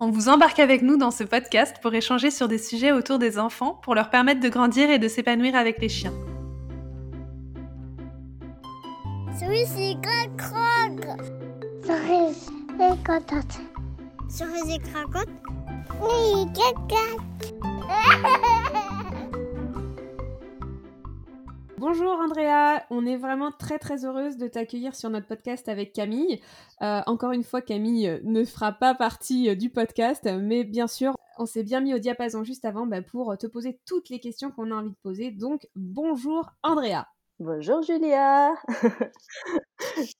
On vous embarque avec nous dans ce podcast pour échanger sur des sujets autour des enfants pour leur permettre de grandir et de s'épanouir avec les chiens. Bonjour Andrea, on est vraiment très très heureuse de t'accueillir sur notre podcast avec Camille. Euh, encore une fois, Camille ne fera pas partie euh, du podcast, mais bien sûr, on s'est bien mis au diapason juste avant bah, pour te poser toutes les questions qu'on a envie de poser. Donc, bonjour Andrea. Bonjour Julia.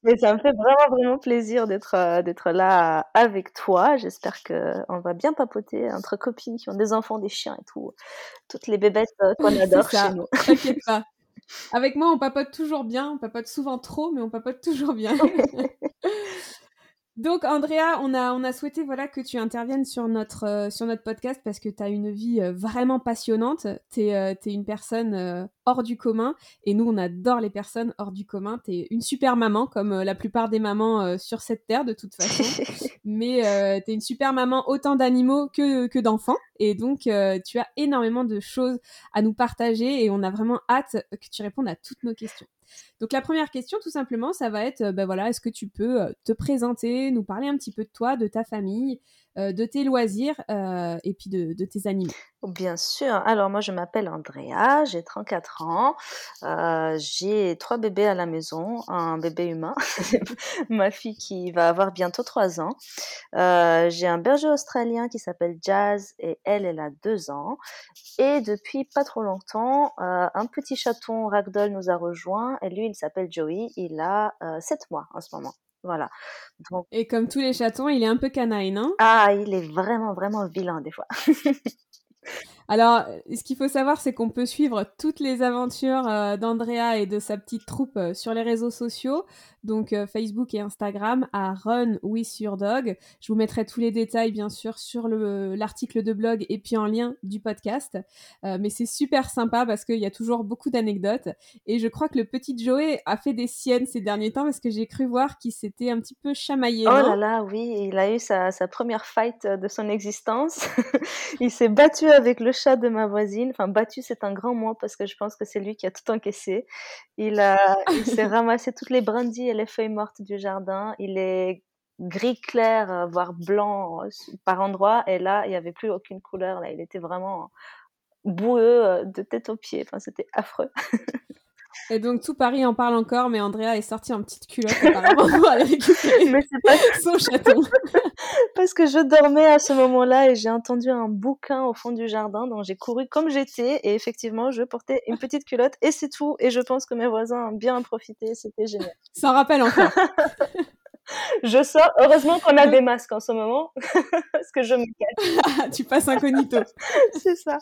Mais ça me fait vraiment vraiment plaisir d'être euh, d'être là avec toi. J'espère que on va bien papoter entre copines qui ont des enfants, des chiens et tout, toutes les bébêtes qu'on adore chez nous. T'inquiète pas. Avec moi, on papote toujours bien. On papote souvent trop, mais on papote toujours bien. Donc, Andrea, on a, on a souhaité voilà, que tu interviennes sur notre, euh, sur notre podcast parce que tu as une vie euh, vraiment passionnante. Tu es, euh, une personne hors du commun et nous, on adore les personnes hors du commun. Tu es une super maman, comme la plupart des mamans sur cette terre, de toute façon. Mais tu es une super maman, autant d'animaux que, que d'enfants. Et donc, tu as énormément de choses à nous partager et on a vraiment hâte que tu répondes à toutes nos questions. Donc la première question, tout simplement, ça va être, ben voilà, est-ce que tu peux euh, te présenter, nous parler un petit peu de toi, de ta famille, euh, de tes loisirs euh, et puis de, tes animaux? Bien sûr. Alors moi je m'appelle Andrea, j'ai 34 ans, euh, j'ai trois bébés à la maison, un bébé humain, ma fille qui va avoir bientôt 3 ans. j'ai un berger australien qui s'appelle Jazz et elle elle a 2 ans. Et depuis pas trop longtemps, un petit chaton ragdoll nous a rejoint et lui il s'appelle Joey, il a 7 mois en ce moment. Voilà. Et comme tous les chatons, il est un peu canaille, non? Ah, il est vraiment, vraiment vilain des fois. Alors, ce qu'il faut savoir, c'est qu'on peut suivre toutes les aventures euh, d'Andrea et de sa petite troupe euh, sur les réseaux sociaux, donc euh, Facebook et Instagram, à Run with Your Dog. Je vous mettrai tous les détails, bien sûr, sur l'article de blog et puis en lien du podcast. mais c'est super sympa parce qu'il y a toujours beaucoup d'anecdotes. Et je crois que le petit Joey a fait des siennes ces derniers temps parce que j'ai cru voir qu'il s'était un petit peu chamaillé. Oh là là, oui, il a eu sa, sa première fight de son existence. il s'est battu avec le chat de ma voisine. Enfin, battu, c'est un grand mot parce que je pense que c'est lui qui a tout encaissé. Il, a, il s'est ramassé toutes les brindilles et les feuilles mortes du jardin. Il est gris clair, euh, voire blanc euh, par endroits. Et là, il n'y avait plus aucune couleur. Là, il était vraiment boueux euh, de tête aux pieds. Enfin, c'était affreux. Et donc tout Paris en parle encore, mais Andrea est sortie en petite culotte apparemment pour aller récupérer mais pas... son chaton. Parce que je dormais à ce moment-là et j'ai entendu un bouquin au fond du jardin, donc j'ai couru comme j'étais et effectivement je portais une petite culotte et c'est tout. Et je pense que mes voisins ont bien profité, c'était génial. Ça rappelle encore. je sors. Heureusement qu'on a des masques en ce moment, parce que je me cache. tu passes incognito. c'est ça.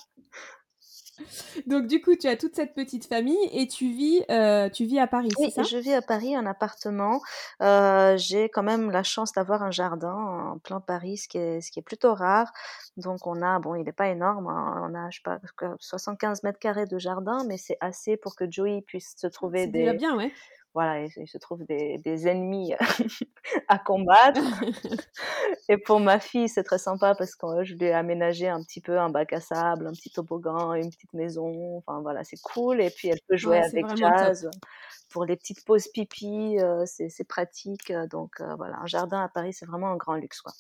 Donc du coup, tu as toute cette petite famille et tu vis, euh, tu vis à Paris, c'est ça? je vis à Paris, un appartement. Euh, j'ai quand même la chance d'avoir un jardin en plein Paris, ce qui est, ce qui est plutôt rare. Donc on a, bon, il n'est pas énorme, hein, on a, je sais pas, 75 mètres carrés de jardin, mais c'est assez pour que Joey puisse se trouver des. Déjà bien, ouais voilà, il, se trouve des, des ennemis à combattre. et pour ma fille, c'est très sympa parce que je lui ai aménagé un petit peu un bac à sable, un petit toboggan, une petite maison. Enfin voilà, c'est cool. Et puis elle peut jouer avec Jazz pour les petites pauses pipi, euh, c'est pratique. Donc euh, voilà, un jardin à Paris, c'est vraiment un grand luxe quoi.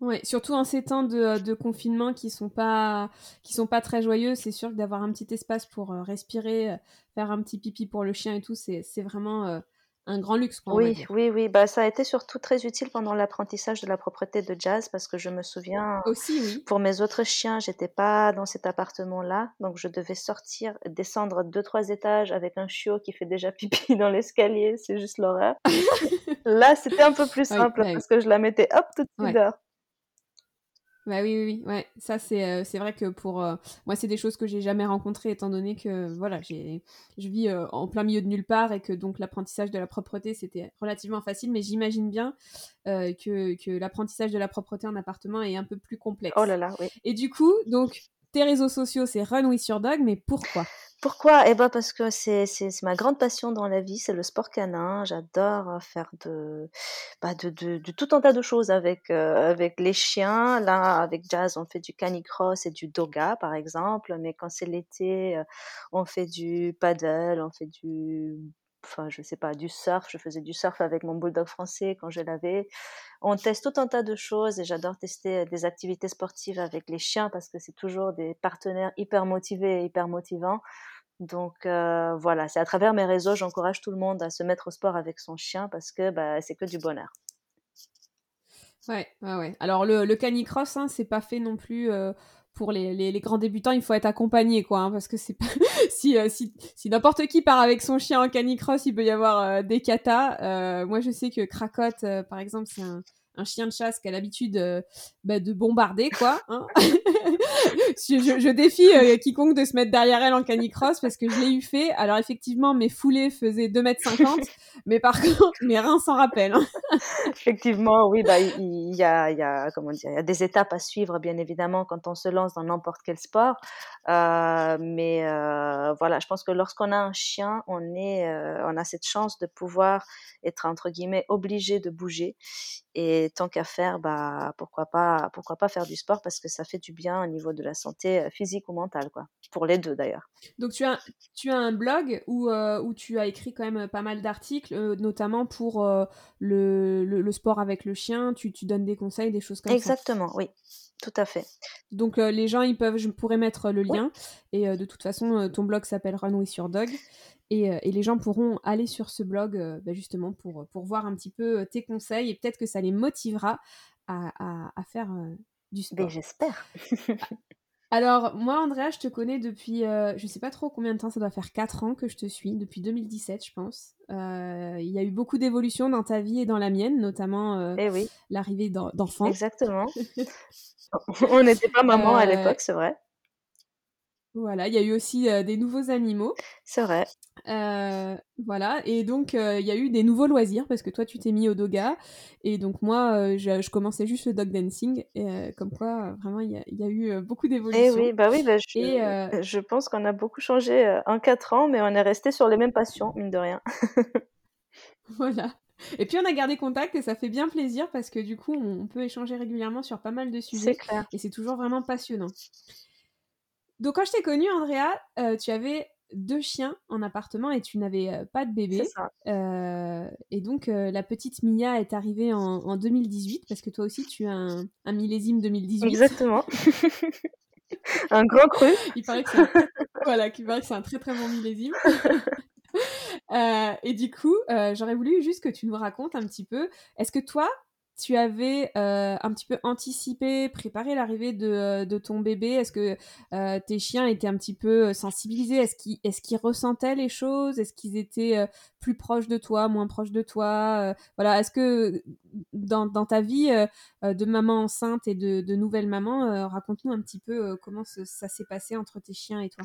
Ouais, surtout en ces temps de, de, confinement qui sont pas qui sont pas très joyeux, c'est sûr que d'avoir un petit espace pour euh, respirer, euh, faire un petit pipi pour le chien et tout, c'est vraiment euh, un grand luxe. Quoi, oui, oui, oui. Bah, ça a été surtout très utile pendant l'apprentissage de la propreté de Jazz parce que je me souviens. Aussi, oui. Pour mes autres chiens, j'étais pas dans cet appartement-là, donc je devais sortir, descendre deux trois étages avec un chiot qui fait déjà pipi dans l'escalier. C'est juste l'horreur. Là, c'était un peu plus simple parce que je la mettais hop toute de suite dehors. Bah oui, oui, oui. Ouais. Ça, c'est euh, c'est vrai que pour euh, moi, c'est des choses que j'ai jamais rencontrées, étant donné que voilà, j'ai je vis euh, en plein milieu de nulle part et que donc l'apprentissage de la propreté, c'était relativement facile. Mais j'imagine bien que, que l'apprentissage de la propreté en appartement est un peu plus complexe. Oh là là, oui. Et du coup, donc, réseaux sociaux, c'est Run With Your Dog, mais pourquoi? Pourquoi? Eh ben, parce que c'est ma grande passion dans la vie, c'est le sport canin. J'adore, euh, faire de, bah, de de tout un tas de choses avec, heu, avec les chiens. Là, avec Jazz, on fait du canicross et du doga, par exemple, mais quand c'est l'été, euh, on fait du paddle, on fait du enfin, je sais pas, du surf. Je faisais du surf avec mon bulldog français quand je l'avais. On teste tout un tas de choses et j'adore tester, euh, des activités sportives avec les chiens parce que c'est toujours des partenaires hyper motivés et hyper motivants. Donc euh, voilà, c'est à travers mes réseaux, j'encourage tout le monde à se mettre au sport avec son chien parce que bah, c'est que du bonheur. Ouais, ouais, ouais. Alors le, canicross, hein, c'est pas fait non plus euh, pour les, les, grands débutants. Il faut être accompagné, quoi, hein, parce que c'est pas si, euh, si, si n'importe qui part avec son chien en canicross, il peut y avoir des katas. moi, je sais que Cracotte, par exemple, c'est un un chien de chasse qui a l'habitude euh, bah, de bombarder, quoi. Hein. je, défie euh, quiconque de se mettre derrière elle en canicross parce que je l'ai eu fait. Alors effectivement, mes foulées faisaient 2m50, mais par contre, mes reins s'en rappellent. Hein. effectivement, oui, bah, il y, a, y, y a des étapes à suivre, bien évidemment, quand on se lance dans n'importe quel sport. Euh, mais voilà, je pense que lorsqu'on a un chien, on, est, on a cette chance de pouvoir être, entre guillemets, obligé de bouger. Et tant qu'à faire, bah, pourquoi, pas, pourquoi pas faire du sport parce que ça fait du bien au niveau de la santé physique ou mentale, quoi. Pour les deux d'ailleurs. Donc tu as, tu as un blog où, euh, où tu as écrit quand même pas mal d'articles, euh, notamment pour le, le, sport avec le chien. Tu, tu donnes des conseils, des choses comme Exactement, ça. Exactement, oui. Tout à fait. Donc les gens, ils peuvent, je pourrais mettre le lien. Et de toute façon, ton blog s'appelle Run with Your Dog. Et, les gens pourront aller sur ce blog bah, justement pour, pour voir un petit peu tes conseils et peut-être que ça les motivera à, à, faire du ben, sport. J'espère. Alors, moi, Andrea, je te connais depuis, je sais pas trop combien de temps, ça doit faire 4 ans que je te suis, depuis 2017, je pense. Il y a eu beaucoup d'évolutions dans ta vie et dans la mienne, notamment eh oui. l'arrivée d'enfants. Exactement. On n'était pas maman à l'époque, c'est vrai. Voilà, il y a eu aussi des nouveaux animaux. C'est vrai. voilà, et donc il y a eu des nouveaux loisirs parce que toi tu t'es mis au doga et donc moi je, commençais juste le dog dancing. Et, comme quoi, vraiment, il y, a eu beaucoup eh d'évolutions. oui, bah oui, bah je, je pense qu'on a beaucoup changé en 4 ans, mais on est resté sur les mêmes passions, mine de rien. voilà. Et puis on a gardé contact et ça fait bien plaisir parce que du coup on peut échanger régulièrement sur pas mal de sujets. Clair. Et c'est toujours vraiment passionnant. Donc quand je t'ai connue, Andrea, euh, tu avais deux chiens en appartement et tu n'avais euh, pas de bébé. Ça. Euh, et donc la petite Mia est arrivée en, 2018 parce que toi aussi tu as un, millésime 2018. Exactement. un grand cru. Il paraît que c'est un... voilà, c'est un très très bon millésime. et du coup, j'aurais voulu juste que tu nous racontes un petit peu. Est-ce que toi, tu avais euh, un petit peu anticipé, préparé l'arrivée de, euh, de, ton bébé? Est-ce que euh, tes chiens étaient un petit peu sensibilisés? Est-ce qu'ils est qu'ils ressentaient les choses? Est-ce qu'ils étaient plus proches de toi, moins proches de toi Voilà, est-ce que dans, dans, ta vie de maman enceinte et de, de nouvelle maman, raconte-nous un petit peu comment ça s'est passé entre tes chiens et toi?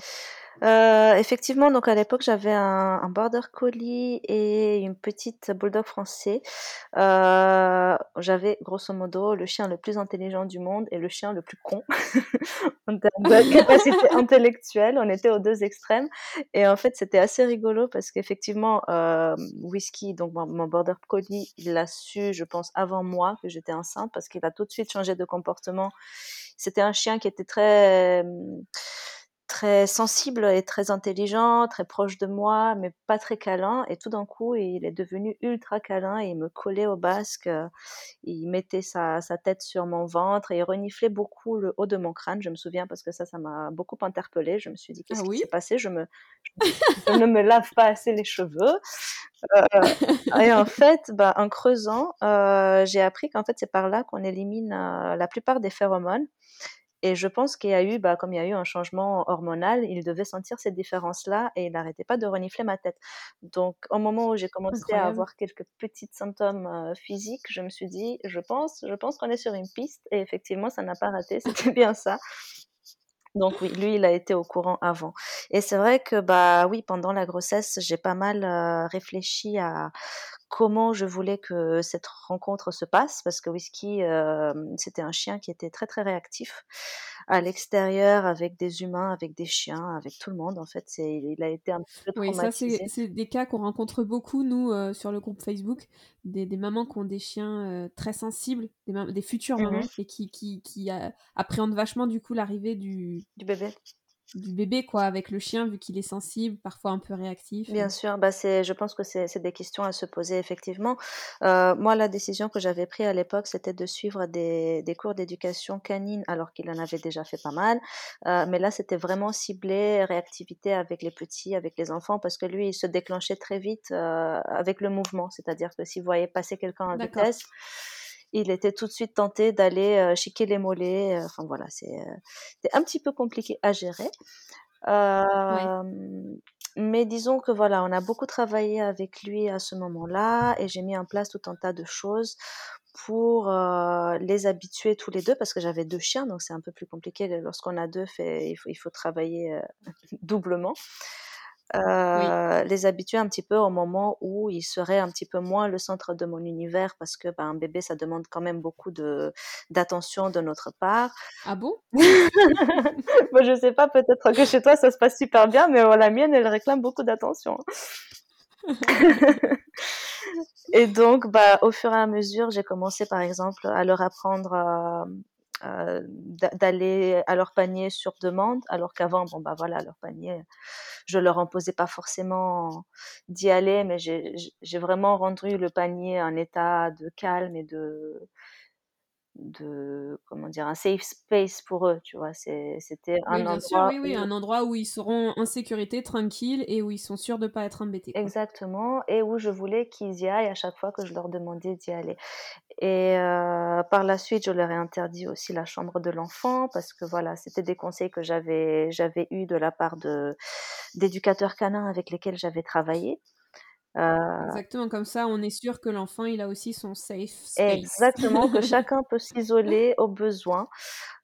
effectivement, donc à l'époque, j'avais un, un, border collie et une petite bulldog français j'avais grosso modo le chien le plus intelligent du monde et le chien le plus con en termes de capacité intellectuelle. On était aux deux extrêmes. Et en fait, c'était assez rigolo parce qu'effectivement, euh, Whisky, donc mon, border collie, il l'a su, je pense, avant moi que j'étais enceinte parce qu'il a tout de suite changé de comportement. C'était un chien qui était très très sensible et très intelligent, très proche de moi, mais pas très câlin. Et tout d'un coup, il est devenu ultra câlin et il me collait au basque. Il mettait sa, sa, tête sur mon ventre et il reniflait beaucoup le haut de mon crâne. Je me souviens parce que ça, ça m'a beaucoup interpellée. Je me suis dit, qu'est-ce ah qui s'est passé? Je, me, je, ne me lave pas assez les cheveux. Euh, et en fait, bah, en creusant, euh, j'ai appris qu'en fait, c'est par là qu'on élimine euh, la plupart des phéromones. Et je pense qu'il y a eu, bah, comme il y a eu un changement hormonal, il devait sentir ces différences-là et il n'arrêtait pas de renifler ma tête. Donc, au moment où j'ai commencé à avoir quelques petits symptômes euh, physiques, je me suis dit, je pense, je pense qu'on est sur une piste. Et effectivement, ça n'a pas raté, c'était bien ça. Donc oui, lui, il a été au courant avant. Et c'est vrai que bah oui, pendant la grossesse, j'ai pas mal euh, réfléchi à comment je voulais que cette rencontre se passe parce que Whisky, euh, c'était un chien qui était très très réactif à l'extérieur avec des humains, avec des chiens, avec tout le monde. En fait, c'est, il a été un peu traumatisé. Oui, ça c'est des cas qu'on rencontre beaucoup nous euh, sur le groupe Facebook, des, des, mamans qui ont des chiens euh, très sensibles, des, des futures mamans mmh et qui, qui, qui appréhendent vachement du coup l'arrivée du, du bébé du bébé, quoi, avec le chien, vu qu'il est sensible, parfois un peu réactif. Bien sûr, bah c'est, je pense que c'est, des questions à se poser, effectivement. Euh, moi, la décision que j'avais prise à l'époque, c'était de suivre des, des cours d'éducation canine, alors qu'il en avait déjà fait pas mal. Euh, mais là, c'était vraiment ciblé, réactivité avec les petits, avec les enfants, parce que lui, il se déclenchait très vite euh, avec le mouvement. C'est-à-dire que s'il voyait passer quelqu'un à vitesse, il était tout de suite tenté d'aller euh, chiquer les mollets. Euh, enfin voilà, c'est euh, un petit peu compliqué à gérer. Mais disons que voilà, on a beaucoup travaillé avec lui à ce moment-là et j'ai mis en place tout un tas de choses pour les habituer tous les deux parce que j'avais deux chiens donc c'est un peu plus compliqué lorsqu'on a deux fait, il, faut, il faut travailler doublement les habituer un petit peu au moment où il serait un petit peu moins le centre de mon univers parce que ben, un bébé ça demande quand même beaucoup de d'attention de notre part. Ah bon? Moi je sais pas peut-être que chez toi ça se passe super bien mais la mienne elle réclame beaucoup d'attention. et donc, bah, au fur et à mesure, j'ai commencé par exemple à leur apprendre euh, d'aller à leur panier sur demande, alors qu'avant, bon bah voilà, leur panier, je leur imposais pas forcément d'y aller, mais j'ai vraiment rendu le panier un état de calme et de de comment dire un safe space pour eux tu vois? C'était un endroit oui, oui, un endroit où ils seront en sécurité tranquilles et où ils sont sûrs de pas être embêtés exactement et où je voulais qu'ils y aillent à chaque fois que je leur demandais d'y aller et euh, par la suite je leur ai interdit aussi la chambre de l'enfant parce que voilà c'était des conseils que j'avais j'avais eu de la part de d'éducateurs canins avec lesquels j'avais travaillé euh, Exactement, comme ça, on est sûr que l'enfant, il a aussi son safe space. Exactement, que chacun peut s'isoler au besoin.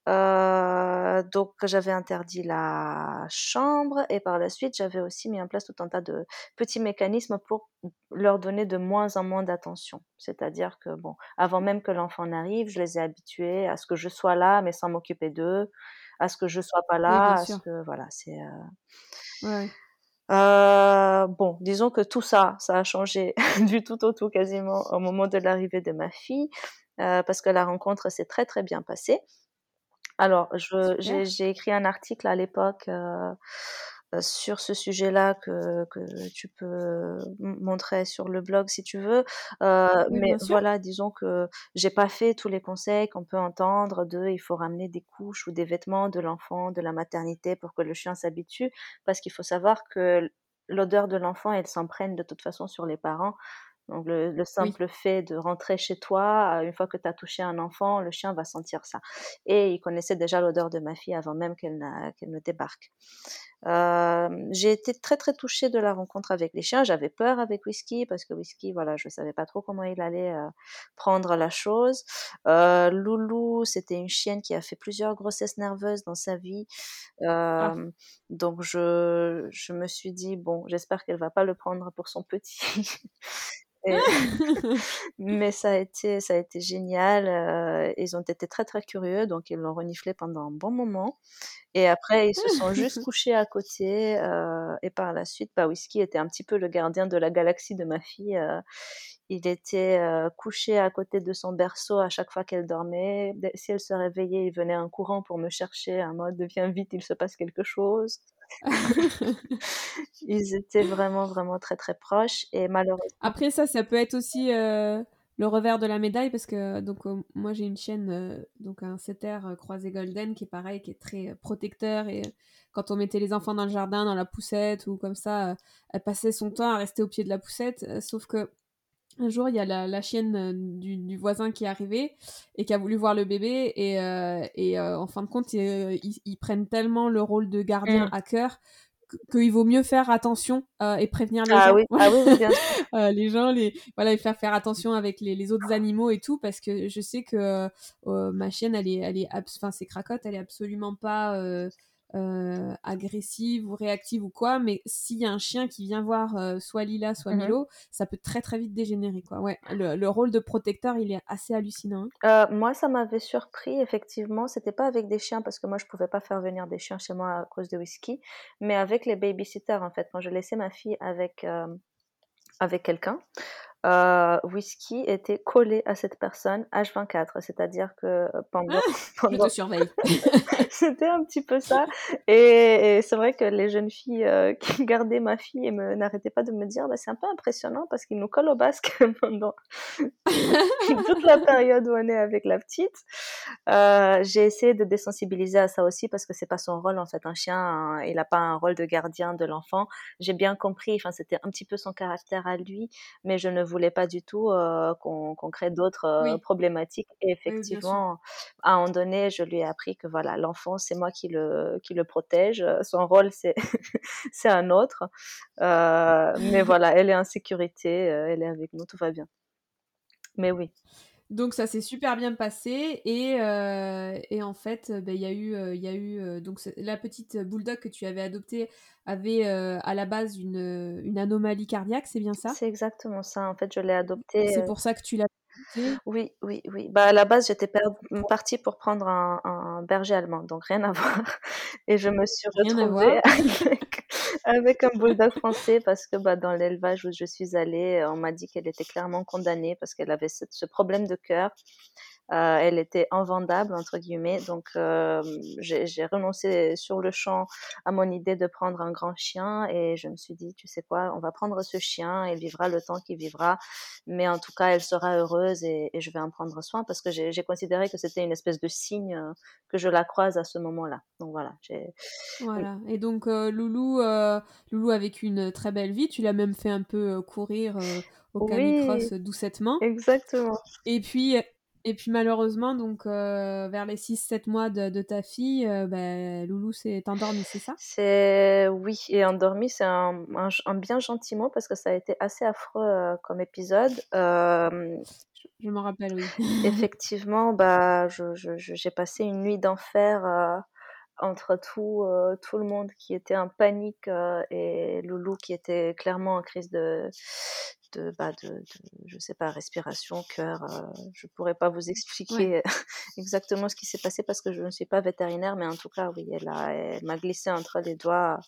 Euh, donc, j'avais interdit la chambre et par la suite, j'avais aussi mis en place tout un tas de petits mécanismes pour leur donner de moins en moins d'attention. C'est-à-dire que, bon, avant même que l'enfant n'arrive, je les ai habitués à ce que je sois là, mais sans m'occuper d'eux, à ce que je sois pas là, à ce que, voilà, c'est. Euh... Ouais. Euh, bon, disons que tout ça, ça a changé du tout au tout quasiment au moment de l'arrivée de ma fille, euh, parce que la rencontre s'est très très bien passée. Alors, j'ai écrit un article à l'époque euh, euh, sur ce sujet-là que, que tu peux montrer sur le blog si tu veux. Euh, mais voilà, disons que j'ai pas fait tous les conseils qu'on peut entendre de il faut ramener des couches ou des vêtements de l'enfant, de la maternité pour que le chien s'habitue, parce qu'il faut savoir que l'odeur de l'enfant, elle s'emprunte de toute façon sur les parents. Donc le, simple fait de rentrer chez toi, une fois que tu as touché un enfant, le chien va sentir ça. Et il connaissait déjà l'odeur de ma fille avant même qu'elle qu'elle ne débarque. Euh, j'ai été très très touchée de la rencontre avec les chiens. J'avais peur avec Whisky parce que Whisky, voilà, je savais pas trop comment il allait euh, prendre la chose. Euh, Loulou, c'était une chienne qui a fait plusieurs grossesses nerveuses dans sa vie. Ah. Donc je, je me suis dit bon, j'espère qu'elle va pas le prendre pour son petit. mais ça a été, ça a été génial. Ils ont été très très curieux, donc ils l'ont reniflé pendant un bon moment. Et après, ils se sont juste couchés à côté. Euh, et par la suite, bah, Whisky était un petit peu le gardien de la galaxie de ma fille. Euh, il était couché à côté de son berceau à chaque fois qu'elle dormait. Si elle se réveillait, il venait en courant pour me chercher, en mode viens vite, il se passe quelque chose. Ils étaient vraiment, vraiment très, très proches. Et malheureusement. Après, ça, ça peut être aussi le revers de la médaille parce que donc moi j'ai une chienne donc un setter croisé golden qui est pareil qui est très protecteur et quand on mettait les enfants dans le jardin dans la poussette ou comme ça elle passait son temps à rester au pied de la poussette sauf que un jour, il y a la, chienne du, voisin qui est arrivée et qui a voulu voir le bébé. Et, et en fin de compte, ils, prennent tellement le rôle de gardien mm. à cœur qu'il vaut mieux faire attention et prévenir les ah gens. Oui. Ah oui, bien les gens, les, voilà, faire faire attention avec les, autres animaux et tout, parce que je sais que ma chienne, elle est, elle est, enfin, c'est cracotte, elle est absolument pas euh, agressive ou réactive ou quoi, mais s'il y a un chien qui vient voir euh, soit Lila, soit mhm. Milo, ça peut très très vite dégénérer. Quoi. Ouais, le, rôle de protecteur, il est assez hallucinant. Hein. Euh, moi, ça m'avait surpris, effectivement. C'était pas avec des chiens, parce que moi, je pouvais pas faire venir des chiens chez moi à cause de whisky, mais avec les babysitters, en fait. Quand je laissais ma fille avec, avec quelqu'un, euh, whisky était collé à cette personne H24, c'est-à-dire que pendant, ah, pendant... Je te surveille. c'était un petit peu ça. Et, c'est vrai que les jeunes filles euh, qui gardaient ma fille et n'arrêtaient pas de me dire, bah, c'est un peu impressionnant parce qu'il nous colle au basque pendant toute la période où on est avec la petite. Euh, j'ai essayé de désensibiliser à ça aussi parce que c'est pas son rôle en fait. Un chien, hein, il n'a pas un rôle de gardien de l'enfant. J'ai bien compris. Enfin, c'était un petit peu son caractère à lui, mais je ne voulais pas du tout qu'on crée d'autres problématiques. Et effectivement, à un moment donné, je lui ai appris que voilà, l'enfant, c'est moi qui le, qui le protège. Son rôle, c'est un autre. mais voilà, elle est en sécurité, elle est avec nous, tout va bien. Mais oui. Donc ça s'est super bien passé et, euh, et en fait ben, il y a eu il y a eu euh, donc la petite bulldog que tu avais adoptée avait euh, à la base une, une anomalie cardiaque c'est bien ça? C'est exactement ça en fait je l'ai adoptée. C'est pour ça que tu l'as oui, oui, oui. Bah, à la base, j'étais partie pour prendre un, un, berger allemand, donc rien à voir. Et je me suis retrouvée avec, avec, un bulldog français parce que bah, dans l'élevage où je suis allée, on m'a dit qu'elle était clairement condamnée parce qu'elle avait ce, ce problème de cœur. Euh, elle était invendable entre guillemets, donc euh, j'ai renoncé sur le champ à mon idée de prendre un grand chien et je me suis dit, tu sais quoi, on va prendre ce chien, il vivra le temps qu'il vivra, mais en tout cas, elle sera heureuse et, je vais en prendre soin parce que j'ai considéré que c'était une espèce de signe euh, que je la croise à ce moment-là. Donc voilà. Voilà. Et donc Loulou, Loulou avec une très belle vie, tu l'as même fait un peu courir au canicross doucettement. Exactement. Et puis et puis malheureusement, donc euh, vers les 6-7 mois de, ta fille, euh, bah, Loulou s'est endormi, c'est ça? C'est oui, et endormi, c'est un, un, bien gentil mot parce que ça a été assez affreux euh, comme épisode. je m'en rappelle, oui. effectivement, bah, j'ai je, passé une nuit d'enfer entre tout, tout le monde qui était en panique et Loulou qui était clairement en crise de, de, bah, de, je sais pas, respiration, cœur. Euh, je pourrais pas vous expliquer exactement ce qui s'est passé parce que je ne suis pas vétérinaire, mais en tout cas, oui, elle, a, elle m'a glissé entre les doigts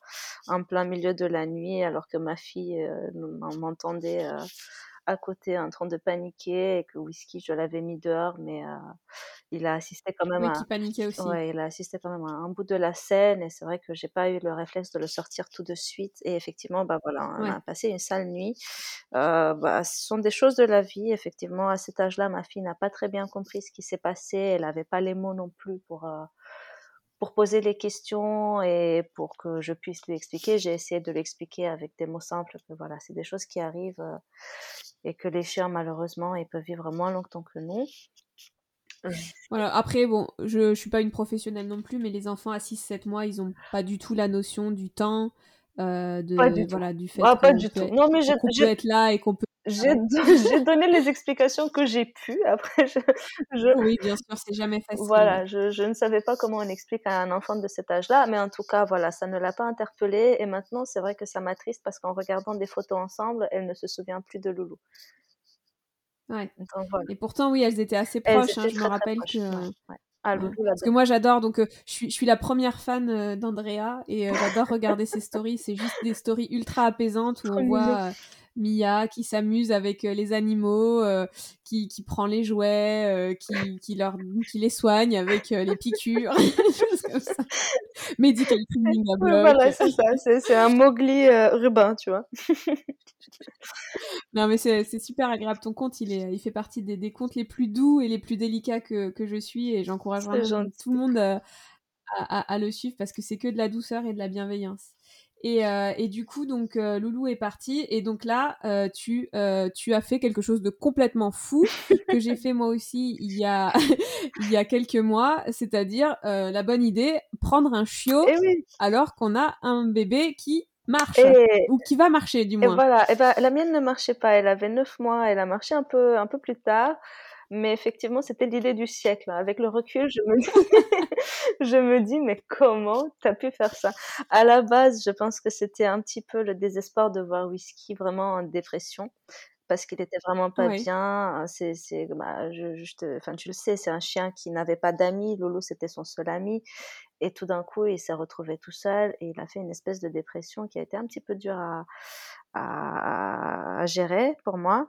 en plein milieu de la nuit alors que ma fille euh, m'entendait euh, à côté en train de paniquer et que Whisky, je l'avais mis dehors, mais il a assisté quand même oui, à... qui paniquait aussi. Ouais, il a assisté quand même à un bout de la scène et c'est vrai que j'ai pas eu le réflexe de le sortir tout de suite et effectivement, bah voilà, on a passé une sale nuit. Euh, bah, ce sont des choses de la vie, effectivement. À cet âge-là, ma fille n'a pas très bien compris ce qui s'est passé. Elle n'avait pas les mots non plus pour pour poser les questions et pour que je puisse lui expliquer, j'ai essayé de l'expliquer avec des mots simples que voilà, c'est des choses qui arrivent euh, et que les chiens malheureusement ils peuvent vivre moins longtemps que nous. Voilà, après, bon, je, je suis pas une professionnelle non plus, mais les enfants à 6-7 mois, ils ont pas du tout la notion du temps, euh, de, du voilà, du fait ah, non, mais qu'on peut être là et qu'on peut j'ai donné les explications que j'ai pu. Après, je, Oui, bien sûr, c'est jamais facile. Voilà, je, je, ne savais pas comment on explique à un enfant de cet âge-là, mais en tout cas, voilà, ça ne l'a pas interpellée. Et maintenant, c'est vrai que ça m'attriste parce qu'en regardant des photos ensemble, elle ne se souvient plus de Loulou. Ouais. Et pourtant, oui, elles étaient assez proches. hein, je me rappelle que. Ah, Parce que moi j'adore, donc euh, je, suis, je suis la première fan euh, d'Andrea et euh, j'adore regarder ses stories. C'est juste des stories ultra apaisantes où on voit Mia qui s'amuse avec euh, les animaux, euh, qui, qui, prend les jouets, euh, qui, qui, leur, qui les soigne avec les piqûres, des choses comme ça. Medical cleaning à bloc. Voilà, c'est ça, c'est un Mowgli urbain, tu vois. non, mais c'est super agréable. Ton compte, il, est, il fait partie des, des comptes les plus doux et les plus délicats que, que je suis et j'encourage vraiment tout le monde à, à, à, le suivre parce que c'est que de la douceur et de la bienveillance. Et, euh, et, du coup, donc Loulou est parti. Et donc là, tu, tu as fait quelque chose de complètement fou que j'ai fait moi aussi il y a, il y a quelques mois. C'est-à-dire la bonne idée, prendre un chiot eh alors qu'on a un bébé qui marche ou qui va marcher du moins. Et voilà. Et ben, la mienne ne marchait pas. Elle avait 9 mois. Elle a marché un peu, un peu plus tard. Mais effectivement, c'était l'idée du siècle. Hein. Avec le recul, je me dis, je me dis mais comment tu as pu faire ça? À la base, je pense que c'était un petit peu le désespoir de voir Whisky vraiment en dépression parce qu'il était vraiment pas bien. C'est, c'est, bah, je, je te, enfin, tu le sais, c'est un chien qui n'avait pas d'amis. Lolo, c'était son seul ami. Et tout d'un coup, il s'est retrouvé tout seul et il a fait une espèce de dépression qui a été un petit peu dure à, à, à gérer pour moi.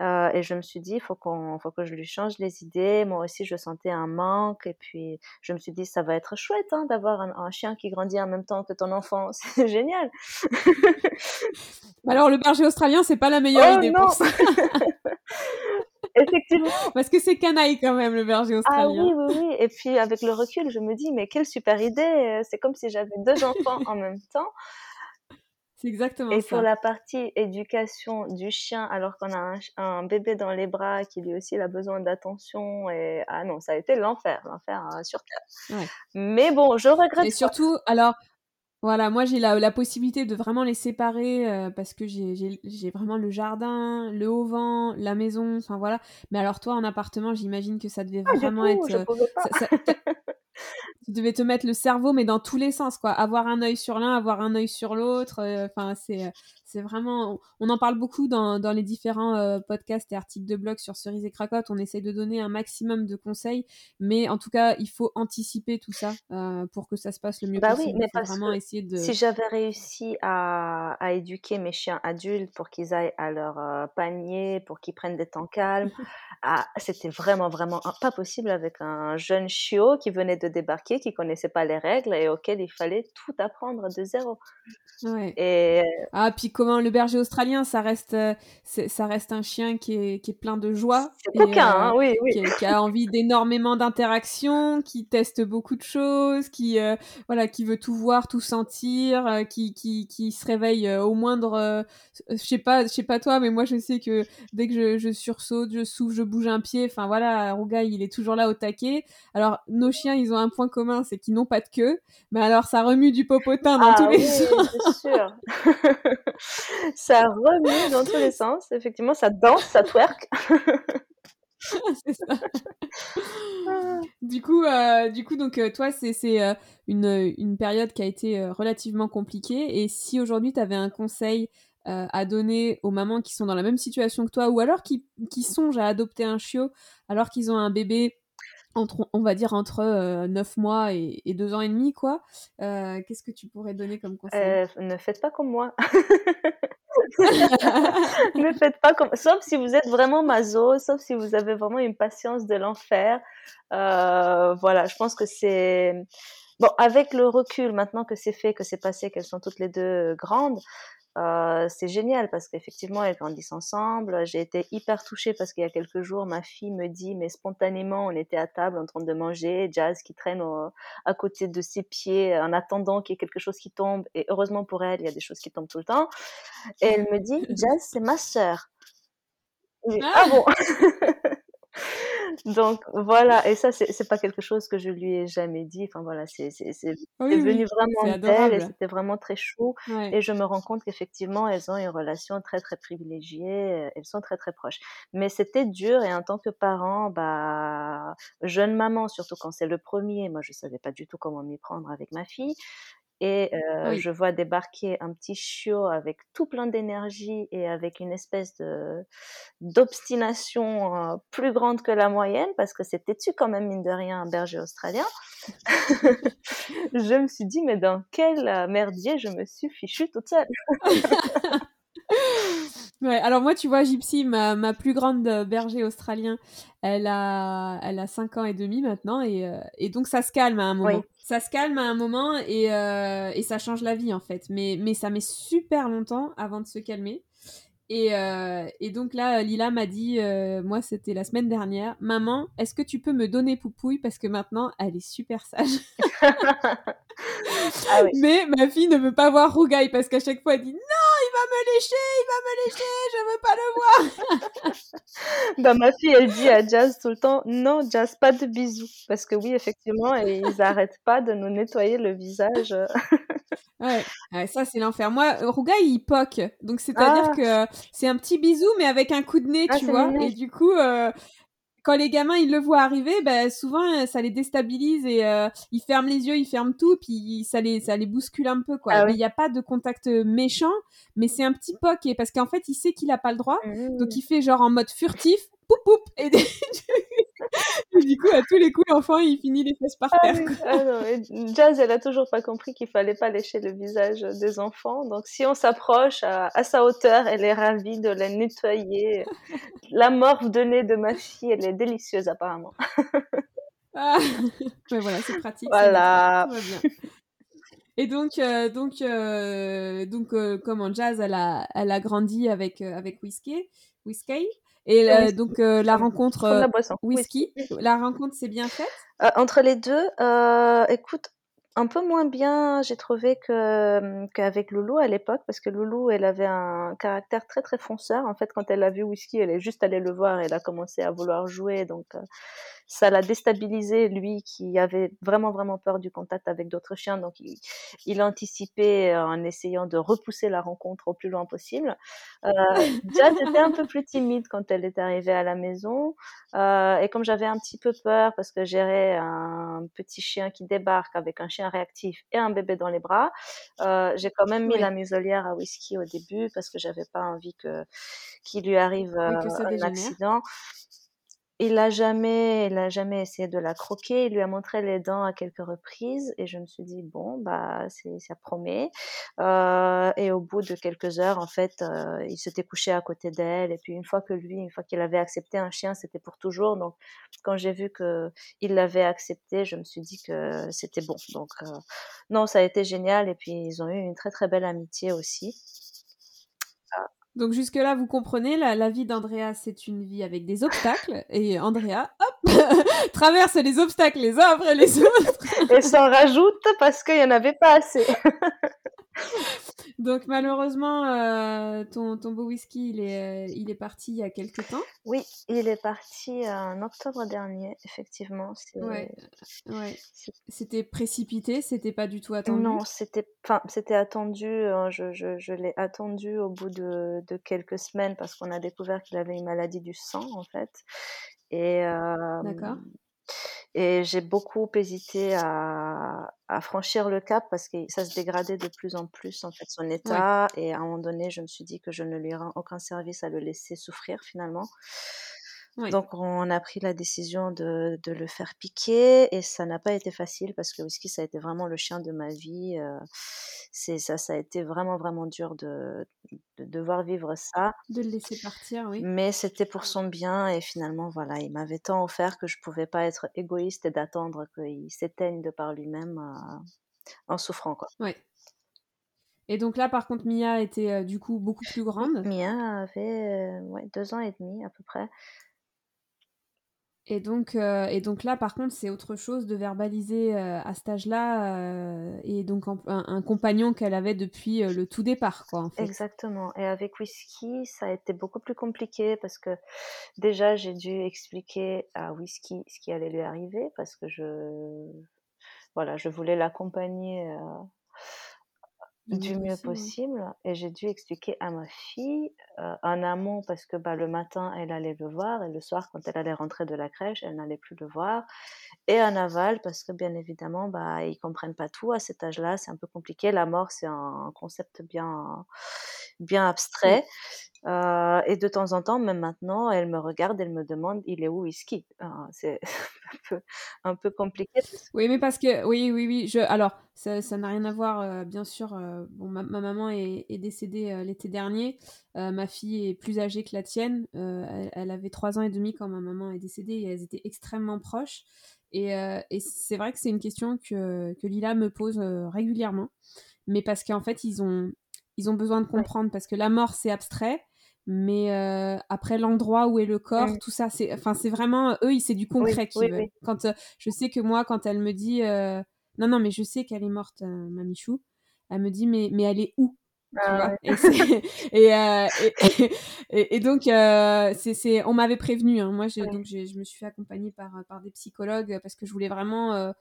Euh, et je me suis dit, il faut, qu'on, faut que je lui change les idées. Moi aussi, je sentais un manque. Et puis, je me suis dit, ça va être chouette hein, d'avoir un, chien qui grandit en même temps que ton enfant. C'est génial. Alors, le berger australien, c'est pas la meilleure oh idée pour ça. Effectivement. Parce que c'est canaille quand même, le berger australien. Ah oui, oui, oui. Et puis, avec le recul, je me dis, mais quelle super idée. C'est comme si j'avais deux enfants en même temps exactement et ça. pour la partie éducation du chien, alors qu'on a un, bébé dans les bras qui lui aussi a besoin d'attention, et ah non, ça a été l'enfer, l'enfer euh, sur Terre. Mais bon, je regrette. Et surtout, alors, voilà, moi j'ai la, la, possibilité de vraiment les séparer euh, parce que j'ai vraiment le jardin, le haut vent, la maison, enfin voilà. Mais alors toi en appartement, j'imagine que ça devait ah, vraiment être. Euh, devais te mettre le cerveau, mais dans tous les sens, quoi. Avoir un œil sur l'un, avoir un œil sur l'autre. Euh, enfin, c'est, c'est vraiment. On en parle beaucoup dans, dans les différents euh, podcasts et articles de blog sur Cerise et Cracotte. On essaye de donner un maximum de conseils, mais en tout cas, il faut anticiper tout ça euh, pour que ça se passe le mieux bah possible. Oui, mais vraiment essayer de. Si j'avais réussi à, à, éduquer mes chiens adultes pour qu'ils aillent à leur panier, pour qu'ils prennent des temps calmes, ah, c'était vraiment, vraiment pas possible avec un jeune chiot qui venait de débarquer, qui connaissait pas les règles et auquel il fallait tout apprendre de zéro. Ouais. Et... Ah, puis comment le berger australien, ça reste, euh, ça reste un chien qui est, qui est plein de joie. C'est coquin, hein, euh, oui, oui. Qui, a envie d'énormément d'interactions, qui teste beaucoup de choses, qui, euh, voilà, qui veut tout voir, tout sentir, qui, qui, qui se réveille au moindre. je sais pas, je sais pas toi, mais moi je sais que dès que je, je sursaute, je souffle, je bouge un pied, enfin voilà, Rougail, il est toujours là au taquet. Alors, nos chiens, ils ont un point commun, c'est qu'ils n'ont pas de queue. Mais alors, ça remue du popotin dans ah tous les sens. C'est ça remue dans tous les sens. Effectivement, ça danse, ça twerk. ça. du coup, euh, du coup, donc euh, toi, c'est euh, une, une, période qui a été relativement compliquée. Et si aujourd'hui, tu avais un conseil à donner aux mamans qui sont dans la même situation que toi, ou alors qui, qui songent à adopter un chiot alors qu'ils ont un bébé entre, on va dire entre euh, 9 mois et, et 2 ans et demi, quoi. Euh, Qu'est-ce que tu pourrais donner comme conseil? Euh, Ne faites pas comme moi. ne faites pas comme... Sauf si vous êtes vraiment maso, sauf si vous avez vraiment une patience de l'enfer. Euh, voilà, je pense que c'est... Bon, avec le recul, maintenant que c'est fait, que c'est passé, qu'elles sont toutes les deux grandes, euh, c'est génial parce qu'effectivement, elles grandissent ensemble. J'ai été hyper touchée parce qu'il y a quelques jours, ma fille me dit, mais spontanément, on était à table en train de manger, Jazz qui traîne à côté de ses pieds en attendant qu'il y ait quelque chose qui tombe. Et heureusement pour elle, il y a des choses qui tombent tout le temps. Et elle me dit, Jazz, c'est ma sœur. ah, ah bon? Donc voilà, et ça, c'est pas quelque chose que je lui ai jamais dit. Enfin voilà, c'est venu vraiment d'elle et c'était vraiment très chou. Et je me rends compte qu'effectivement, elles ont une relation très très privilégiée, elles sont très très proches. Mais c'était dur et en tant que parent, bah, jeune maman, surtout quand c'est le premier, moi je savais pas du tout comment m'y prendre avec ma fille. Et je vois débarquer un petit chiot avec tout plein d'énergie et avec une espèce de d'obstination plus grande que la moyenne, parce que c'était tu quand même, mine de rien, un berger australien. je me suis dit, mais dans quel merdier je me suis fichue toute seule? Ouais, alors moi, tu vois, Gypsy, ma, ma plus grande euh, berger australien, elle a, elle a 5 ans et demi maintenant, et, euh, et donc ça se calme à un moment. Ça se calme à un moment et, euh, et ça change la vie en fait. Mais, mais ça met super longtemps avant de se calmer. Et, et donc là, Lila m'a dit, moi c'était la semaine dernière, maman, est-ce que tu peux me donner Poupouille parce que maintenant elle est super sage? Ah Mais ma fille ne veut pas voir Rougaille parce qu'à chaque fois elle dit non, il va me lécher, il va me lécher, je veux pas le voir. bah, ma fille elle dit à Jazz tout le temps non, Jazz, pas de bisous. Parce que oui, effectivement, ils n'arrêtent pas de nous nettoyer le visage. ouais. ça c'est l'enfer. Moi, Rougaille il poque. Donc c'est-à-dire ah. que c'est un petit bisou mais avec un coup de nez, ah, tu vois. Et du coup, euh, quand les gamins ils le voient arriver, ben souvent euh, ça les déstabilise et euh, ils ferment les yeux, ils ferment tout, puis ça les ça les bouscule un peu quoi. Ah il n'y a pas de contact méchant, mais c'est un petit poc parce qu'en fait il sait qu'il a pas le droit, donc mmh. il fait genre en mode furtif, poup poup et, du coup à tous les coups l'enfant il finit les fesses par ah terre. Ah Jazz elle a toujours pas compris qu'il fallait pas lécher le visage des enfants, donc si on s'approche à, sa hauteur, elle est ravie de les nettoyer. La morve de nez de ma fille, elle est délicieuse apparemment. ah. Mais voilà, c'est pratique. Voilà. Et donc, euh, donc, euh, donc, euh, comment Jazz, elle a, elle a grandi avec avec Whiskey, Whiskey. Et donc la rencontre la whisky, la rencontre s'est bien faite? Entre les deux, écoute, un peu moins bien, j'ai trouvé que qu'avec Loulou à l'époque, parce que Loulou, elle avait un caractère très très fonceur. En fait, quand elle a vu Whisky, elle est juste allée le voir, elle a commencé à vouloir jouer, donc ça l'a déstabilisé, lui qui avait vraiment, vraiment peur du contact avec d'autres chiens. Donc, il, il anticipait en essayant de repousser la rencontre au plus loin possible. Euh, Jazz était un peu plus timide quand elle est arrivée à la maison. Euh, et comme j'avais un petit peu peur parce que gérer un petit chien qui débarque avec un chien réactif et un bébé dans les bras, euh, j'ai quand même mis la muselière à Whisky au début parce que j'avais pas envie que qu'il lui arrive euh, un accident. Il a jamais il a jamais essayé de la croquer. Il lui a montré les dents à quelques reprises et je me suis dit: «Bon, bah, c'est ça promet». Euh, et au bout de quelques heures, en fait, euh, il s'était couché à côté d'elle et puis une fois que lui, une fois qu'il avait accepté un chien, c'était pour toujours. Donc quand j'ai vu qu'il l'avait accepté, je me suis dit que c'était bon. Donc euh, non, ça a été génial et puis ils ont eu une très, très belle amitié aussi. Donc jusque-là, vous comprenez, la, vie d'Andrea, c'est une vie avec des obstacles. Et Andrea, hop, traverse les obstacles les uns après les autres. et s'en rajoute parce qu'il n'y en avait pas assez. Donc malheureusement, euh, ton, ton, beau whisky, il est, euh, il est parti il y a quelques temps. Oui, il est parti en octobre dernier, effectivement. Ouais, ouais. C'était précipité, c'était pas du tout attendu? Non, c'était, c'était attendu. Hein, je, je, je l'ai attendu au bout de, de quelques semaines parce qu'on a découvert qu'il avait une maladie du sang en fait. Et euh, D'accord. Et j'ai beaucoup hésité à, à, franchir le cap parce que ça se dégradait de plus en plus en fait son état. Et à un moment donné, je me suis dit que je ne lui rends aucun service à le laisser souffrir finalement. Donc on a pris la décision de, de, le faire piquer et ça n'a pas été facile parce que Whisky ça a été vraiment le chien de ma vie. Euh, c'est ça, ça a été vraiment vraiment dur de, de, devoir vivre ça. De le laisser partir, oui. Mais c'était pour son bien et finalement voilà, il m'avait tant offert que je pouvais pas être égoïste et d'attendre qu'il s'éteigne de par lui-même euh, en souffrant quoi. Oui. Et donc là, par contre, Mia était euh, du coup beaucoup plus grande. Mia avait ouais, deux ans et demi à peu près. Et donc, euh, et donc là, par contre, c'est autre chose de verbaliser euh, à cet âge-là, euh, et donc un, compagnon qu'elle avait depuis le tout départ, quoi. En fait. Exactement. Et avec Whisky, ça a été beaucoup plus compliqué parce que déjà, j'ai dû expliquer à Whisky ce qui allait lui arriver parce que je, voilà, je voulais l'accompagner du mieux possible et j'ai dû expliquer à ma fille euh, en amont parce que bah, le matin elle allait le voir et le soir quand elle allait rentrer de la crèche elle n'allait plus le voir et en aval parce que bien évidemment bah ils comprennent pas tout à cet âge-là c'est un peu compliqué. La mort c'est un concept bien bien abstrait euh, et de temps en temps, même maintenant, elle me regarde, elle me demande il est où Whisky C'est un peu, un peu compliqué. Oui, mais parce que, oui, oui, oui. Je, alors, ça n'a rien à voir, euh, bien sûr. Euh, bon, ma, maman est, est décédée l'été dernier. ma fille est plus âgée que la tienne. Elle, elle, avait trois ans et demi quand ma maman est décédée et elles étaient extrêmement proches. Et, et c'est vrai que c'est une question que, que Lila me pose régulièrement. Mais parce qu'en fait, ils ont, ils ont besoin de comprendre parce que la mort, c'est abstrait mais euh, après l'endroit où est le corps mmh. tout ça c'est enfin c'est vraiment eux c'est du concret Quand euh, je sais que moi quand elle me dit euh, non, non, mais je sais qu'elle est morte, Mamichou. Elle me dit, mais, mais elle est où ah et, et, et, et, donc, c'est, on m'avait prévenu. Hein. Moi, donc, je me suis fait accompagner par, par des psychologues parce que je voulais vraiment euh,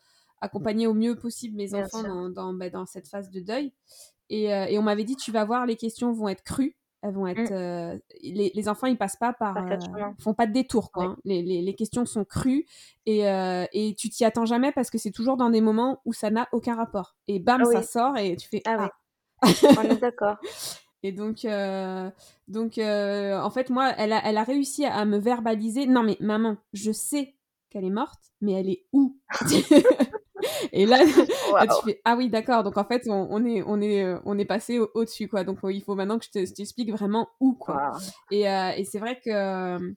accompagner au mieux possible mes enfants dans, dans, bah, dans, cette phase de deuil. Et, on m'avait dit, tu vas voir, les questions vont être crues. Elles vont être, mmh. les, les, enfants, ils passent pas par, font pas de détour, quoi. Hein. Les, les, les, questions sont crues et, et tu t'y attends jamais parce que c'est toujours dans des moments où ça n'a aucun rapport. Et bam, ah ça sort et tu fais ah, ah on est d'accord. Et donc, euh, donc euh, en fait, moi, elle a, elle a réussi à me verbaliser. Non, mais maman, je sais qu'elle est morte, mais elle est où? Et là, tu fais ah oui, d'accord. Donc en fait, on, est, on est, euh, on est passé au-dessus, quoi. Donc il faut maintenant que je t'explique vraiment où, quoi. Et, et c'est vrai que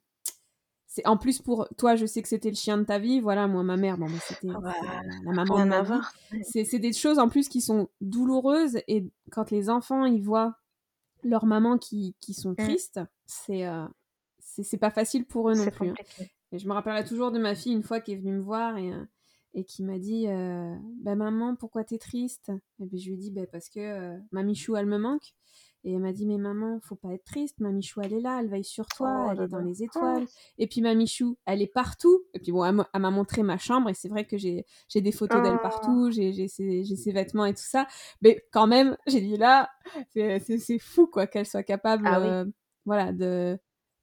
en plus pour toi, je sais que c'était le chien de ta vie. Voilà, moi, ma mère, bon, c'était ah la, maman de ma vie. C'est des choses en plus qui sont douloureuses et quand les enfants ils voient leur maman qui, qui sont mmh. tristes, c'est euh, c'est pas facile pour eux non plus. Hein. Et je me rappellerai toujours de ma fille une fois qui est venue me voir et, euh, et qui m'a dit euh, bah, maman pourquoi t'es triste? Et ben, je lui ai dit bah, parce que euh, ma Michou elle me manque et elle m'a dit, mais maman, faut pas être triste. Ma Michou, elle est là, elle veille sur toi, oh elle est dans les étoiles. Et puis ma Michou, elle est partout. Et puis bon, elle m'a montré ma chambre et c'est vrai que j'ai des photos d'elle partout, oh. j'ai ses, ses, vêtements et tout ça. Mais quand même, j'ai dit là, c'est fou quoi qu'elle soit capable, ah euh, voilà, de,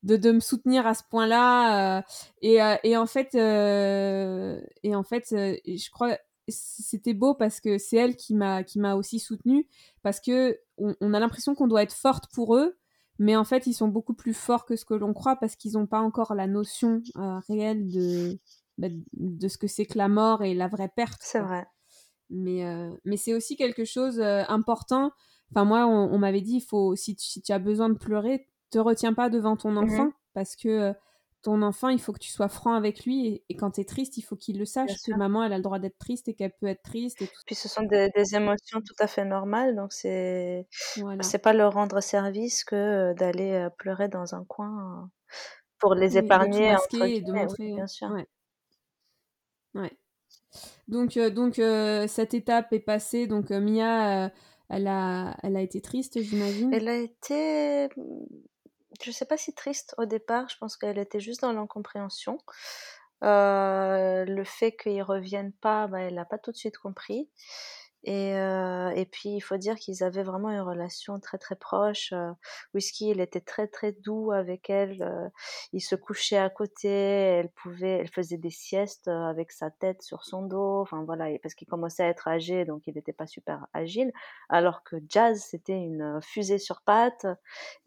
de, de, me soutenir à ce point-là. Euh, et, euh, et, en fait, et en fait, je crois c'était beau parce que c'est elle qui m'a qui m'a aussi soutenue parce que on, a l'impression qu'on doit être forte pour eux mais en fait ils sont beaucoup plus forts que ce que l'on croit parce qu'ils n'ont pas encore la notion euh, réelle de bah, de ce que c'est que la mort et la vraie perte c'est vrai mais euh, mais c'est aussi quelque chose euh, important enfin moi on, m'avait dit il faut si tu, si tu, as besoin de pleurer te retiens pas devant ton mmh enfant parce que ton enfant, il faut que tu sois franc avec lui et, quand tu es triste, il faut qu'il le sache que maman, elle a le droit d'être triste et qu'elle peut être triste. Et tout. Puis ce sont des, émotions tout à fait normales, donc c'est c'est pas leur rendre service que euh, d'aller euh, pleurer dans un coin euh, pour les épargner et de montrer. bien sûr. Ouais. Donc donc cette étape est passée. Donc Mia, elle a elle a été triste, j'imagine. Elle a été je sais pas si triste au départ, je pense qu'elle était juste dans l'incompréhension. Euh, le fait qu'ils reviennent pas, bah, elle n'a pas tout de suite compris. Et, euh, et puis, il faut dire qu'ils avaient vraiment une relation très très proche. Euh, Whisky, il était très très doux avec elle. Euh, il se couchait à côté. Elle pouvait, elle faisait des siestes euh, avec sa tête sur son dos. Enfin voilà, parce qu'il commençait à être âgé, donc il n'était pas super agile. Alors que Jazz, c'était une fusée sur pattes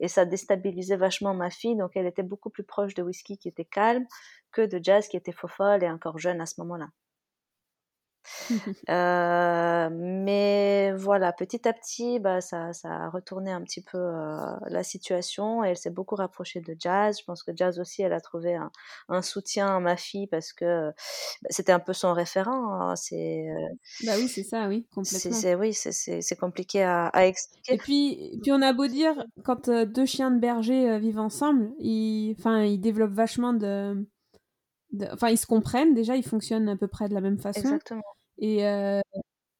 et ça déstabilisait vachement ma fille. Donc elle était beaucoup plus proche de Whisky qui était calme que de Jazz qui était faux folle et encore jeune à ce moment-là. Euh, mais voilà, petit à petit, bah, ça, ça a retourné un petit peu euh, la situation et elle s'est beaucoup rapprochée de Jazz. Je pense que Jazz aussi, elle a trouvé un, un soutien à ma fille parce que bah, c'était un peu son référent. Hein. C'est, euh, bah oui, c'est ça, oui, complètement. C'est, oui, c'est, compliqué à, à, expliquer. Et puis, puis on a beau dire, quand deux chiens de berger vivent ensemble, ils, ils développent vachement de... Enfin, ils se comprennent déjà, ils fonctionnent à peu près de la même façon. Exactement. Et,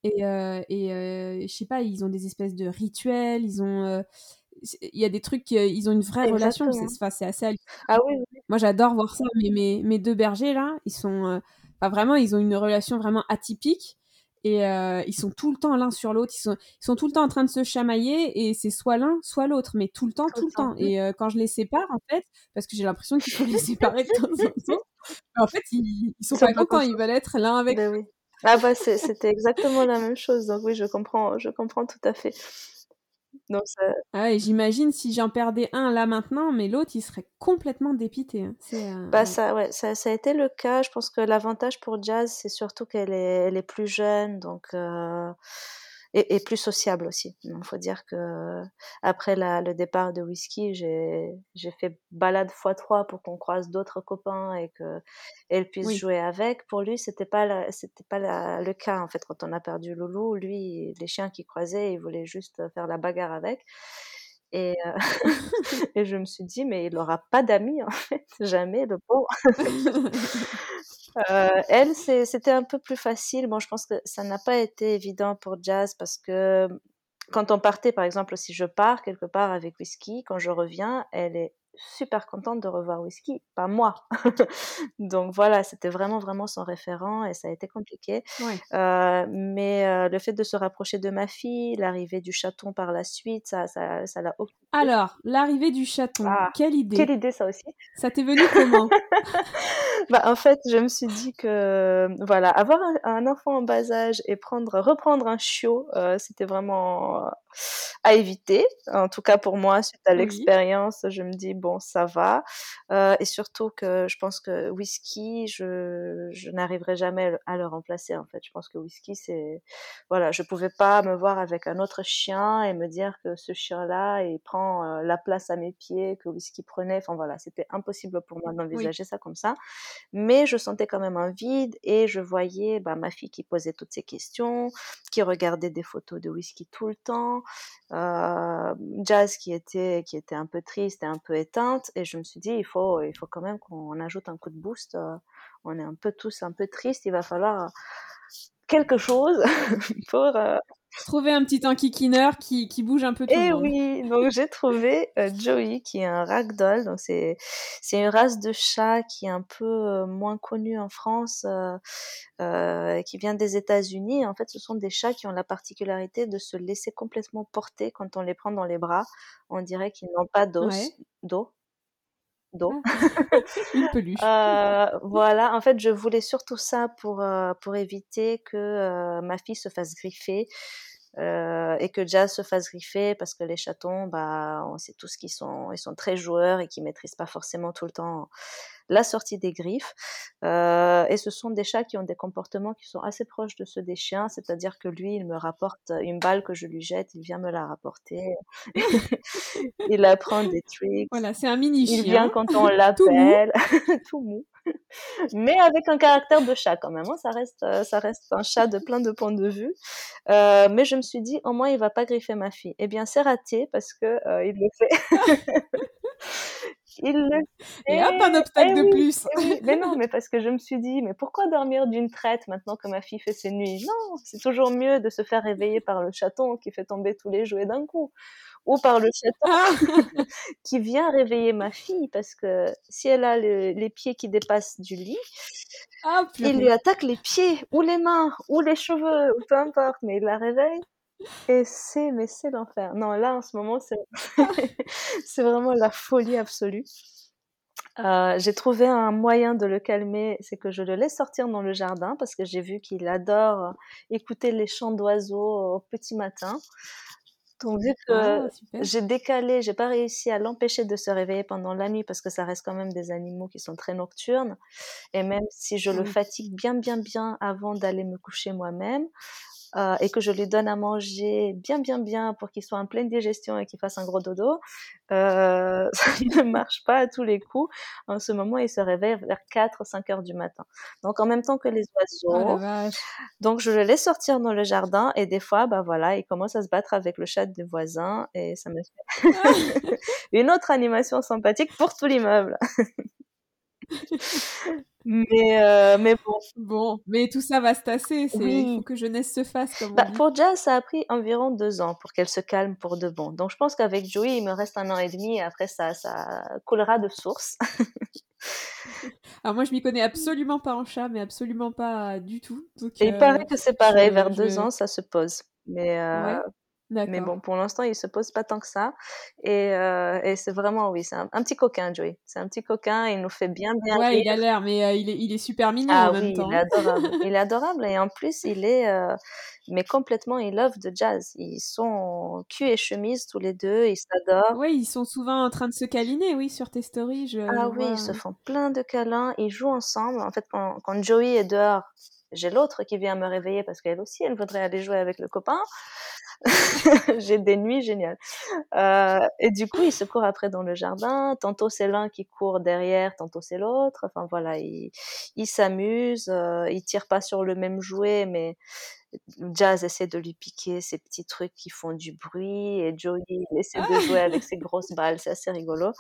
et, et je sais pas, ils ont des espèces de rituels, ils ont. il y a des trucs, ils ont une vraie relation, c'est assez Ah oui, Moi, j'adore voir ça. Mais mes, mes, deux bergers, là, ils sont. Enfin, vraiment, ils ont une relation vraiment atypique. Et ils sont tout le temps l'un sur l'autre. Ils sont, ils sont tout le temps en train de se chamailler. Et c'est soit l'un, soit l'autre. Mais tout le temps, tout, le temps. Et quand je les sépare, en fait, parce que j'ai l'impression qu'il faut les séparer de temps en temps, en fait, ils, ils sont pas contents. Ils veulent être l'un avec ben oui. Ah bah c'était exactement la même chose, donc oui, je comprends, je comprends tout à fait. Donc Ah j'imagine si j'en perdais un là maintenant, mais l'autre il serait complètement dépité. Hein. Euh, bah ça, ouais, ça, ça a été le cas. Je pense que l'avantage pour Jazz, c'est surtout qu'elle est, elle est plus jeune, donc euh, et, plus sociable aussi. Il faut dire que après la, le départ de Whisky, j'ai fait balade x3 pour qu'on croise d'autres copains et que elle puisse jouer avec. Pour lui, c'était pas pas le cas en fait quand on a perdu Loulou. Lui, les chiens qui croisaient, il voulait juste faire la bagarre avec. Et, et je me suis dit, mais il n'aura pas d'amis, en fait, jamais, le pauvre. elle, c'était un peu plus facile. Bon, je pense que ça n'a pas été évident pour Jazz parce que quand on partait, par exemple, si je pars quelque part avec Whisky, quand je reviens, elle est super contente de revoir Whisky, pas moi. Donc voilà, c'était vraiment, vraiment son référent et ça a été compliqué. Euh, mais euh, le fait de se rapprocher de ma fille, l'arrivée du chaton par la suite, ça, ça, ça l'a. Alors, l'arrivée du chaton, ah, quelle idée Quelle idée ça aussi Ça t'est venu comment bah, En fait, je me suis dit que, voilà, avoir un, enfant en bas âge et prendre, reprendre un chiot, euh, c'était vraiment à éviter. En tout cas pour moi, suite à l'expérience, je me dis bon, ça va. Euh, et surtout que je pense que whisky, je, je n'arriverai jamais à le remplacer. En fait, je pense que whisky, c'est voilà, je pouvais pas me voir avec un autre chien et me dire que ce chien-là, il prend euh, la place à mes pieds que whisky prenait. Enfin voilà, c'était impossible pour moi d'envisager ça comme ça. Mais je sentais quand même un vide et je voyais bah, ma fille qui posait toutes ces questions, qui regardait des photos de whisky tout le temps, euh, jazz qui était qui était un peu triste et un peu éteinte. Et je me suis dit il faut il faut quand même qu'on ajoute un coup de boost euh, on est un peu tous un peu tristes il va falloir quelque chose pour euh, Trouver un petit enquiquineur qui, qui bouge un peu tout Et le eh oui, donc j'ai trouvé euh, Joey qui est un ragdoll. Donc c'est c'est une race de chat qui est un peu euh, moins connue en France, euh, qui vient des États-Unis. En fait, ce sont des chats qui ont la particularité de se laisser complètement porter quand on les prend dans les bras. On dirait qu'ils n'ont pas d'os, d'eau d'eau. Ah. Une peluche. voilà, en fait, je voulais surtout ça pour, pour éviter que ma fille se fasse griffer. Euh, et que Jazz se fasse griffer parce que les chatons, bah, on sait tous qu'ils sont, ils sont très joueurs et qu'ils maîtrisent pas forcément tout le temps la sortie des griffes. Euh, et ce sont des chats qui ont des comportements qui sont assez proches de ceux des chiens, c'est-à-dire que lui, il me rapporte une balle que je lui jette, il vient me la rapporter. il apprend des tricks. Voilà, c'est un mini chien. Il vient quand on l'appelle, tout mou. Mais avec un caractère de chat quand même. Hein. Ça reste, euh, ça reste un chat de plein de points de vue. Euh, mais je me suis dit, au moins, il va pas griffer ma fille. Eh bien, c'est raté parce que il le fait. Il le Et hop, un obstacle eh de plus. Eh mais non, mais parce que je me suis dit, mais pourquoi dormir d'une traite maintenant que ma fille fait ses nuits? Non, c'est toujours mieux de se faire réveiller par le chaton qui fait tomber tous les jouets d'un coup. Ou par le chaton ah. qui vient réveiller ma fille parce que si elle a les pieds qui dépassent du lit, ah, il lui attaque les pieds ou les mains ou les cheveux, ou peu importe, mais il la réveille. Et c'est, mais c'est l'enfer. Non, là, en ce moment, c'est, c'est vraiment la folie absolue. Euh, j'ai trouvé un moyen de le calmer, c'est que je le laisse sortir dans le jardin parce que j'ai vu qu'il adore écouter les chants d'oiseaux au petit matin. Donc vu que ah, j'ai décalé, j'ai pas réussi à l'empêcher de se réveiller pendant la nuit parce que ça reste quand même des animaux qui sont très nocturnes. Et même si je le fatigue bien bien bien avant d'aller me coucher moi-même, euh, et que je lui donne à manger bien, bien, bien pour qu'il soit en pleine digestion et qu'il fasse un gros dodo, euh, ça ne marche pas à tous les coups. En ce moment, il se réveille vers 4 5 heures du matin. Donc, en même temps que les oh oiseaux. donc, je le laisse sortir dans le jardin et des fois, bah voilà, il commence à se battre avec le chat des voisins et ça me fait une autre animation sympathique pour tout l'immeuble. Mais, euh, mais bon. Bon, mais tout ça va se tasser. Il faut que jeunesse se fasse. Comme bah, Pour Jazz, ça a pris environ deux ans pour qu'elle se calme pour de bon. Donc je pense qu'avec Joey, il me reste un an et demi et après ça, ça coulera de source. Alors moi, je m'y connais absolument pas en chat, mais absolument pas du tout. et il paraît que c'est pareil, vers deux ans, ça se pose. Mais euh, mais bon, pour l'instant, il se pose pas tant que ça. Et, euh, et c'est vraiment, oui, c'est un, petit coquin, Joey. C'est un petit coquin, il nous fait bien, bien Ouais, il a l'air, mais euh, il, est, il est super mignon ah, en même oui, temps. il est adorable. il est adorable. Et en plus, il est, euh, mais complètement in love de jazz. Ils sont cul et chemise tous les deux, ils s'adorent. Oui, ils sont souvent en train de se câliner, oui, sur tes stories. Je, ah oui, ils se font plein de câlins, ils jouent ensemble. En fait, quand, quand Joey est dehors, j'ai l'autre qui vient me réveiller parce qu'elle aussi, elle voudrait aller jouer avec le copain. j'ai des nuits géniales. Euh, et du coup, ils se courent après dans le jardin. Tantôt c'est l'un qui court derrière, tantôt c'est l'autre. Enfin voilà, ils s'amusent. Euh, ils tirent pas sur le même jouet, mais Jazz essaie de lui piquer ces petits trucs qui font du bruit et Joey essaie de jouer avec ses grosses balles, c'est assez rigolo.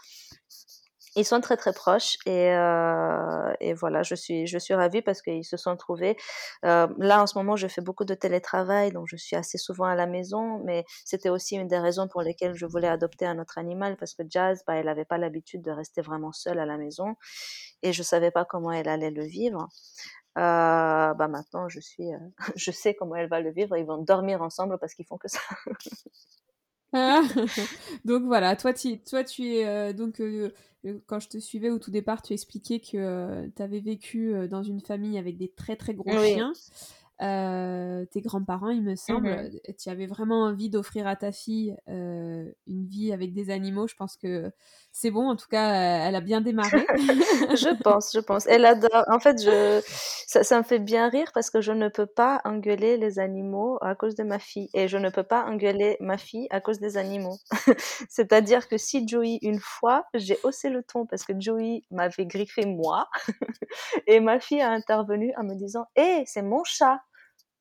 Ils sont très très proches et, euh, et voilà, je suis, je suis ravie parce qu'ils se sont trouvés. Euh, là, en ce moment, je fais beaucoup de télétravail, donc je suis assez souvent à la maison, mais c'était aussi une des raisons pour lesquelles je voulais adopter un autre animal parce que Jazz, bah, elle n'avait pas l'habitude de rester vraiment seule à la maison et je savais pas comment elle allait le vivre. Euh, bah maintenant, je suis, je sais comment elle va le vivre. Ils vont dormir ensemble parce qu'ils font que ça. donc voilà, toi, tu, toi, tu es euh, donc quand je te suivais au tout départ, tu expliquais que tu avais vécu dans une famille avec des très très gros chiens. Tes grands-parents, il me semble, mmh tu avais vraiment envie d'offrir à ta fille une vie avec des animaux. Je pense que c'est bon. En tout cas, elle a bien démarré. je pense, je pense. Elle adore. En fait, je... ça, ça, me fait bien rire parce que je ne peux pas engueuler les animaux à cause de ma fille et je ne peux pas engueuler ma fille à cause des animaux. C'est-à-dire que si Joey, une fois, j'ai haussé le ton parce que Joey m'avait griffé moi et ma fille a intervenu en me disant Hé, c'est mon chat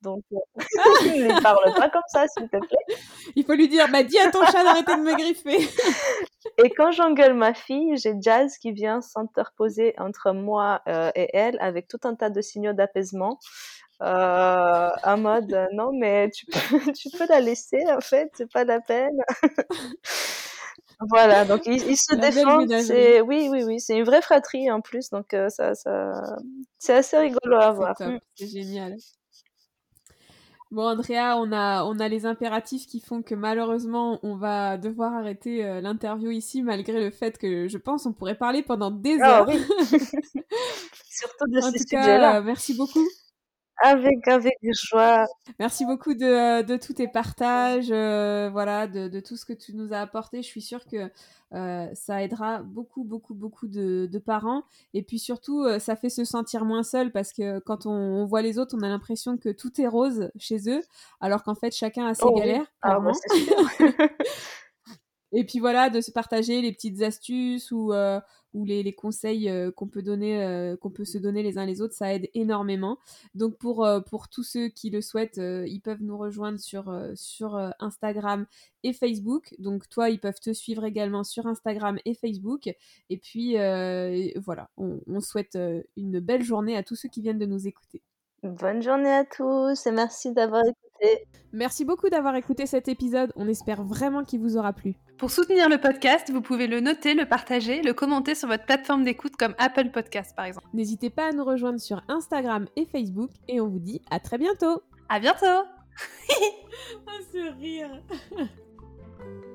donc, euh, ne parle pas comme ça, s'il te plaît. Il faut lui dire, bah, dis à ton chat d'arrêter de me griffer. et quand j'engueule ma fille, j'ai Jazz qui vient s'interposer entre moi euh, et elle avec tout un tas de signaux d'apaisement. Euh, en mode euh, non mais tu peux, tu peux la laisser en fait c'est pas la peine voilà donc ils, se défendent c'est oui oui oui c'est une vraie fratrie en plus donc ça ça c'est assez rigolo à voir c'est génial Bon, Andrea, on a, on a les impératifs qui font que malheureusement, on va devoir arrêter euh, l'interview ici, malgré le fait que je pense on pourrait parler pendant des ah heures. oui. Surtout de en ces sujets-là. Merci beaucoup. Avec, avec joie. Merci beaucoup de, euh, de tous tes partages, euh, voilà, de, de, tout ce que tu nous as apporté. Je suis sûre que euh, ça aidera beaucoup, beaucoup, beaucoup de, de parents. Et puis surtout, euh, ça fait se sentir moins seul parce que quand on, on voit les autres, on a l'impression que tout est rose chez eux, alors qu'en fait, chacun a ses oh galères. Ah, bah, Et puis voilà, de se partager les petites astuces ou, euh, les, conseils euh, qu'on peut donner, euh, qu'on peut se donner les uns les autres, ça aide énormément. Donc pour, tous ceux qui le souhaitent, ils peuvent nous rejoindre sur, sur Instagram et Facebook. Donc toi, ils peuvent te suivre également sur Instagram et Facebook. Et puis voilà, on, on souhaite une belle journée à tous ceux qui viennent de nous écouter. Bonne journée à tous et merci d'avoir écouté. Merci beaucoup d'avoir écouté cet épisode. On espère vraiment qu'il vous aura plu. Pour soutenir le podcast, vous pouvez le noter, le partager, le commenter sur votre plateforme d'écoute comme Apple Podcast par exemple. N'hésitez pas à nous rejoindre sur Instagram et Facebook et on vous dit à très bientôt. À bientôt. ah, ce rire.